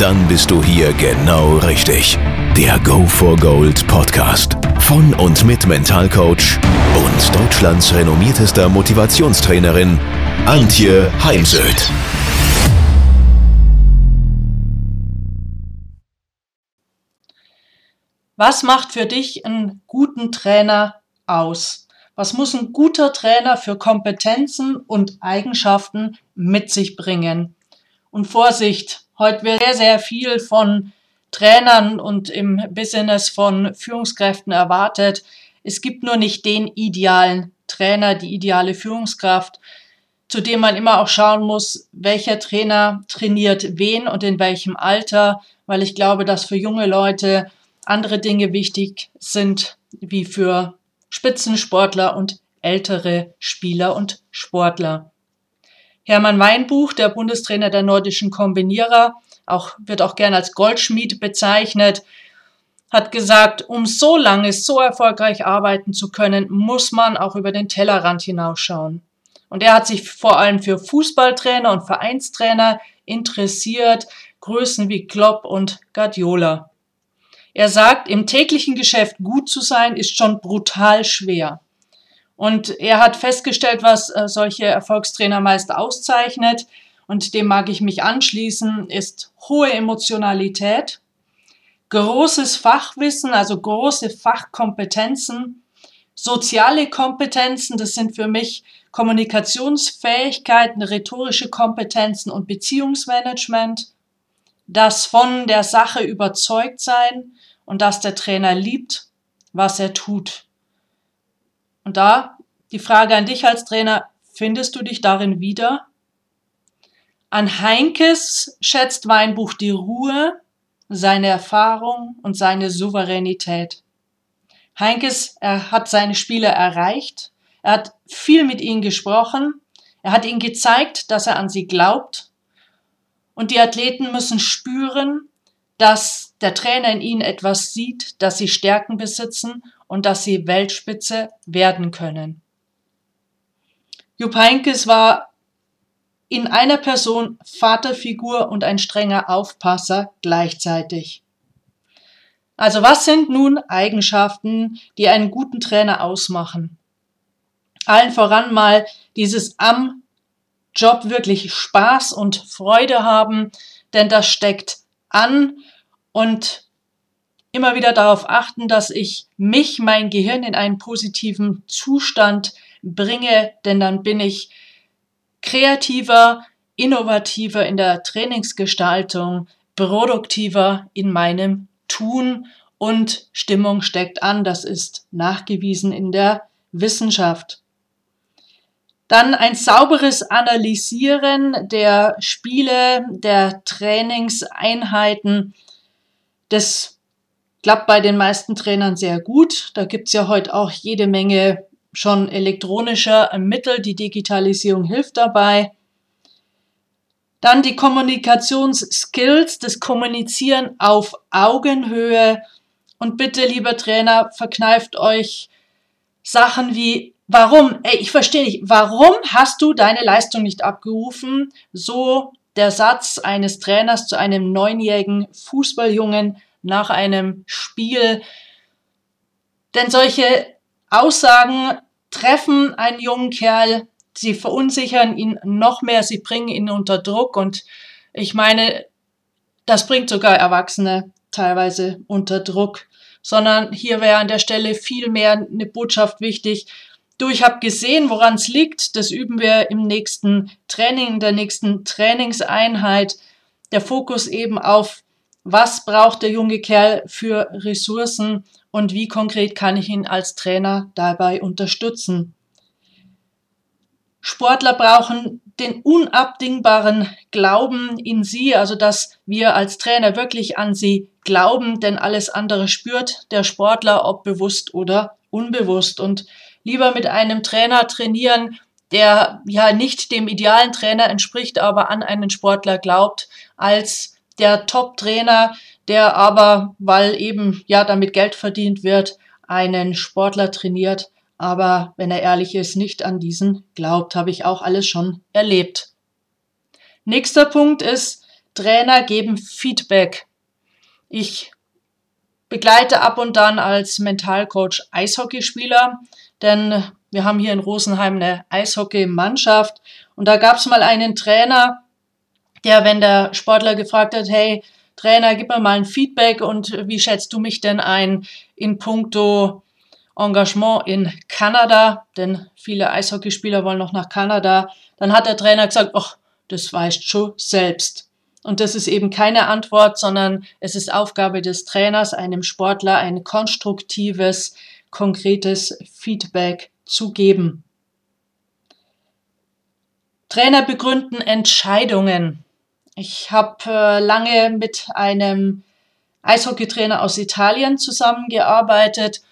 Dann bist du hier genau richtig. Der Go for Gold Podcast von und mit Mentalcoach und Deutschlands renommiertester Motivationstrainerin Antje Heimsöth. Was macht für dich einen guten Trainer aus? Was muss ein guter Trainer für Kompetenzen und Eigenschaften mit sich bringen? Und Vorsicht, heute wird sehr, sehr viel von Trainern und im Business von Führungskräften erwartet. Es gibt nur nicht den idealen Trainer, die ideale Führungskraft, zu dem man immer auch schauen muss, welcher Trainer trainiert wen und in welchem Alter, weil ich glaube, dass für junge Leute andere Dinge wichtig sind wie für Spitzensportler und ältere Spieler und Sportler. Hermann Weinbuch, der Bundestrainer der nordischen Kombinierer, auch, wird auch gern als Goldschmied bezeichnet, hat gesagt, um so lange so erfolgreich arbeiten zu können, muss man auch über den Tellerrand hinausschauen. Und er hat sich vor allem für Fußballtrainer und Vereinstrainer interessiert, Größen wie Klopp und Guardiola. Er sagt, im täglichen Geschäft gut zu sein, ist schon brutal schwer. Und er hat festgestellt, was äh, solche Erfolgstrainer meist auszeichnet, und dem mag ich mich anschließen, ist hohe Emotionalität, großes Fachwissen, also große Fachkompetenzen, soziale Kompetenzen, das sind für mich Kommunikationsfähigkeiten, rhetorische Kompetenzen und Beziehungsmanagement, das von der Sache überzeugt sein und dass der Trainer liebt, was er tut. Und da die Frage an dich als Trainer, findest du dich darin wieder? An Heinkes schätzt Weinbuch die Ruhe, seine Erfahrung und seine Souveränität. Heinkes er hat seine Spieler erreicht, er hat viel mit ihnen gesprochen, er hat ihnen gezeigt, dass er an sie glaubt und die Athleten müssen spüren, dass der Trainer in ihnen etwas sieht, dass sie Stärken besitzen und dass sie Weltspitze werden können. Jupp Heynckes war in einer Person Vaterfigur und ein strenger Aufpasser gleichzeitig. Also was sind nun Eigenschaften, die einen guten Trainer ausmachen? Allen voran mal dieses am Job wirklich Spaß und Freude haben, denn das steckt an und immer wieder darauf achten, dass ich mich, mein Gehirn in einen positiven Zustand bringe, denn dann bin ich kreativer, innovativer in der Trainingsgestaltung, produktiver in meinem Tun und Stimmung steckt an. Das ist nachgewiesen in der Wissenschaft. Dann ein sauberes Analysieren der Spiele, der Trainingseinheiten. Das klappt bei den meisten Trainern sehr gut. Da gibt's ja heute auch jede Menge schon elektronischer Mittel. Die Digitalisierung hilft dabei. Dann die Kommunikationsskills, das Kommunizieren auf Augenhöhe. Und bitte, lieber Trainer, verkneift euch Sachen wie Warum? Ey, ich verstehe nicht. Warum hast du deine Leistung nicht abgerufen? So der Satz eines Trainers zu einem neunjährigen Fußballjungen nach einem Spiel. Denn solche Aussagen treffen einen jungen Kerl, sie verunsichern ihn noch mehr, sie bringen ihn unter Druck und ich meine, das bringt sogar Erwachsene teilweise unter Druck, sondern hier wäre an der Stelle viel mehr eine Botschaft wichtig, du, ich habe gesehen, woran es liegt, das üben wir im nächsten Training, in der nächsten Trainingseinheit. Der Fokus eben auf, was braucht der junge Kerl für Ressourcen und wie konkret kann ich ihn als Trainer dabei unterstützen. Sportler brauchen den unabdingbaren Glauben in sie, also dass wir als Trainer wirklich an sie glauben, denn alles andere spürt der Sportler, ob bewusst oder unbewusst. Und lieber mit einem Trainer trainieren, der ja nicht dem idealen Trainer entspricht, aber an einen Sportler glaubt, als der Top-Trainer, der aber, weil eben ja damit Geld verdient wird, einen Sportler trainiert, aber wenn er ehrlich ist, nicht an diesen glaubt, habe ich auch alles schon erlebt. Nächster Punkt ist, Trainer geben Feedback. Ich begleite ab und dann als Mentalcoach Eishockeyspieler, denn wir haben hier in Rosenheim eine Eishockeymannschaft und da gab es mal einen Trainer, der, wenn der Sportler gefragt hat, hey, Trainer, gib mir mal ein Feedback und wie schätzt du mich denn ein in puncto Engagement in Kanada, denn viele Eishockeyspieler wollen noch nach Kanada. Dann hat der Trainer gesagt, ach, das weißt schon selbst. Und das ist eben keine Antwort, sondern es ist Aufgabe des Trainers, einem Sportler ein konstruktives, konkretes Feedback zu geben. Trainer begründen Entscheidungen. Ich habe äh, lange mit einem Eishockeytrainer aus Italien zusammengearbeitet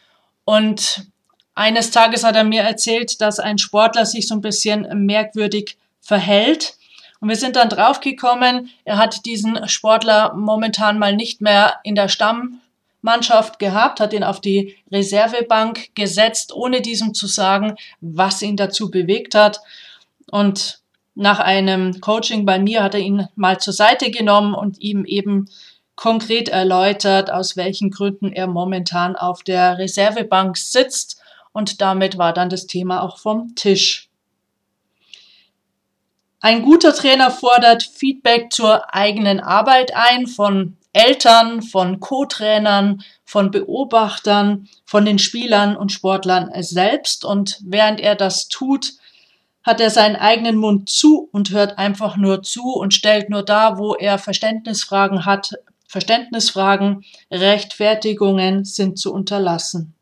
und eines Tages hat er mir erzählt, dass ein Sportler sich so ein bisschen merkwürdig verhält. Und wir sind dann draufgekommen, er hat diesen Sportler momentan mal nicht mehr in der Stammmannschaft gehabt, hat ihn auf die Reservebank gesetzt, ohne diesem zu sagen, was ihn dazu bewegt hat. Und nach einem Coaching bei mir hat er ihn mal zur Seite genommen und ihm eben konkret erläutert, aus welchen Gründen er momentan auf der Reservebank sitzt. Und damit war dann das Thema auch vom Tisch. Ein guter Trainer fordert Feedback zur eigenen Arbeit ein von Eltern, von Co-Trainern, von Beobachtern, von den Spielern und Sportlern selbst. Und während er das tut, hat er seinen eigenen Mund zu und hört einfach nur zu und stellt nur da, wo er Verständnisfragen hat, Verständnisfragen, Rechtfertigungen sind zu unterlassen.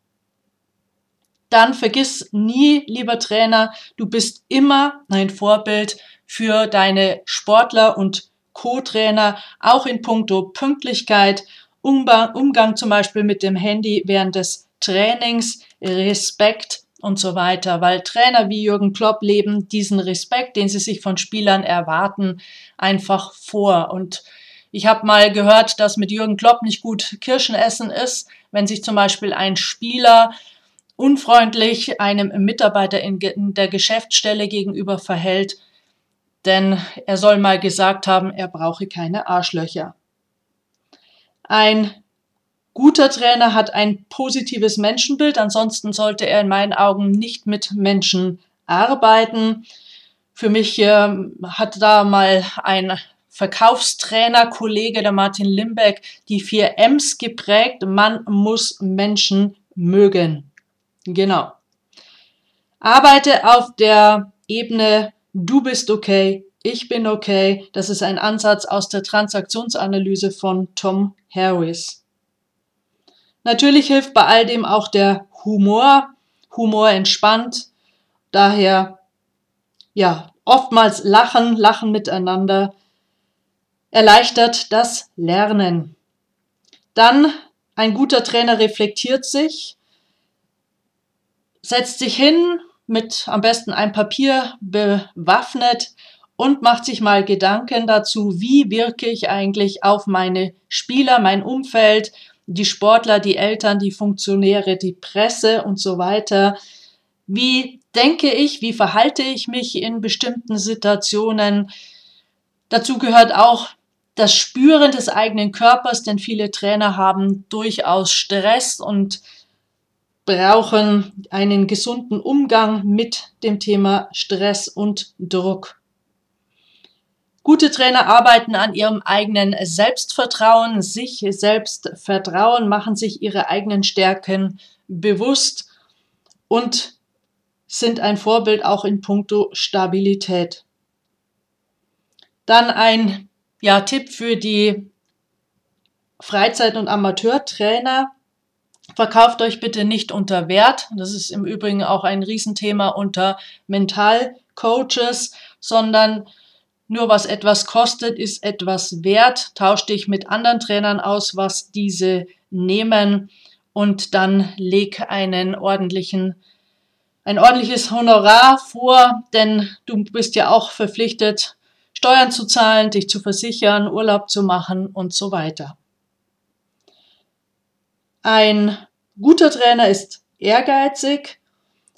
Dann vergiss nie, lieber Trainer, du bist immer ein Vorbild für deine Sportler und Co-Trainer, auch in puncto Pünktlichkeit, Umgang, zum Beispiel mit dem Handy während des Trainings, Respekt und so weiter, weil Trainer wie Jürgen Klopp leben diesen Respekt, den sie sich von Spielern erwarten, einfach vor. Und ich habe mal gehört, dass mit Jürgen Klopp nicht gut Kirschen essen ist, wenn sich zum Beispiel ein Spieler unfreundlich einem Mitarbeiter in der Geschäftsstelle gegenüber verhält, denn er soll mal gesagt haben, er brauche keine Arschlöcher. Ein guter Trainer hat ein positives Menschenbild, ansonsten sollte er in meinen Augen nicht mit Menschen arbeiten. Für mich äh, hat da mal ein Verkaufstrainer, Kollege der Martin Limbeck, die vier M's geprägt. Man muss Menschen mögen. Genau. Arbeite auf der Ebene du bist okay, ich bin okay. Das ist ein Ansatz aus der Transaktionsanalyse von Tom Harris. Natürlich hilft bei all dem auch der Humor. Humor entspannt. Daher, ja, oftmals lachen, lachen miteinander erleichtert das Lernen. Dann ein guter Trainer reflektiert sich, setzt sich hin mit am besten ein Papier bewaffnet und macht sich mal Gedanken dazu, wie wirke ich eigentlich auf meine Spieler, mein Umfeld, die Sportler, die Eltern, die Funktionäre, die Presse und so weiter. Wie denke ich, wie verhalte ich mich in bestimmten Situationen? Dazu gehört auch das Spüren des eigenen Körpers, denn viele Trainer haben durchaus Stress und brauchen einen gesunden Umgang mit dem Thema Stress und Druck. Gute Trainer arbeiten an ihrem eigenen Selbstvertrauen, sich selbst vertrauen, machen sich ihre eigenen Stärken bewusst und sind ein Vorbild auch in puncto Stabilität. Dann ein ja, Tipp für die Freizeit- und Amateurtrainer. Verkauft euch bitte nicht unter Wert. Das ist im Übrigen auch ein Riesenthema unter Mentalcoaches, sondern nur was etwas kostet, ist etwas wert. Tausch dich mit anderen Trainern aus, was diese nehmen und dann leg einen ordentlichen ein ordentliches Honorar vor, denn du bist ja auch verpflichtet, Steuern zu zahlen, dich zu versichern, Urlaub zu machen und so weiter. Ein guter Trainer ist ehrgeizig,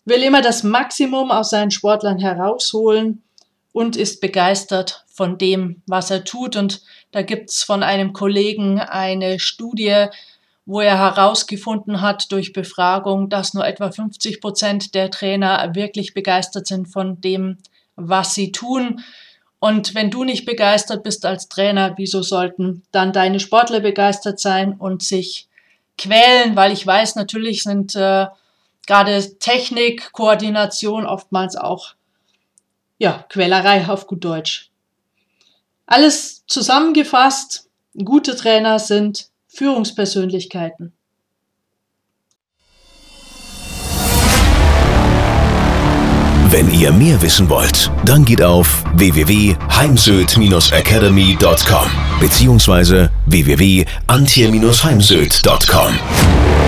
will immer das Maximum aus seinen Sportlern herausholen und ist begeistert von dem, was er tut. Und da gibt's von einem Kollegen eine Studie, wo er herausgefunden hat durch Befragung, dass nur etwa 50 Prozent der Trainer wirklich begeistert sind von dem, was sie tun. Und wenn du nicht begeistert bist als Trainer, wieso sollten dann deine Sportler begeistert sein und sich quälen? Weil ich weiß, natürlich sind äh, gerade Technik, Koordination oftmals auch ja, Quälerei auf gut Deutsch. Alles zusammengefasst, gute Trainer sind Führungspersönlichkeiten. Wenn ihr mehr wissen wollt, dann geht auf www.heimsöd-academy.com bzw. www.antje-heimsöd.com.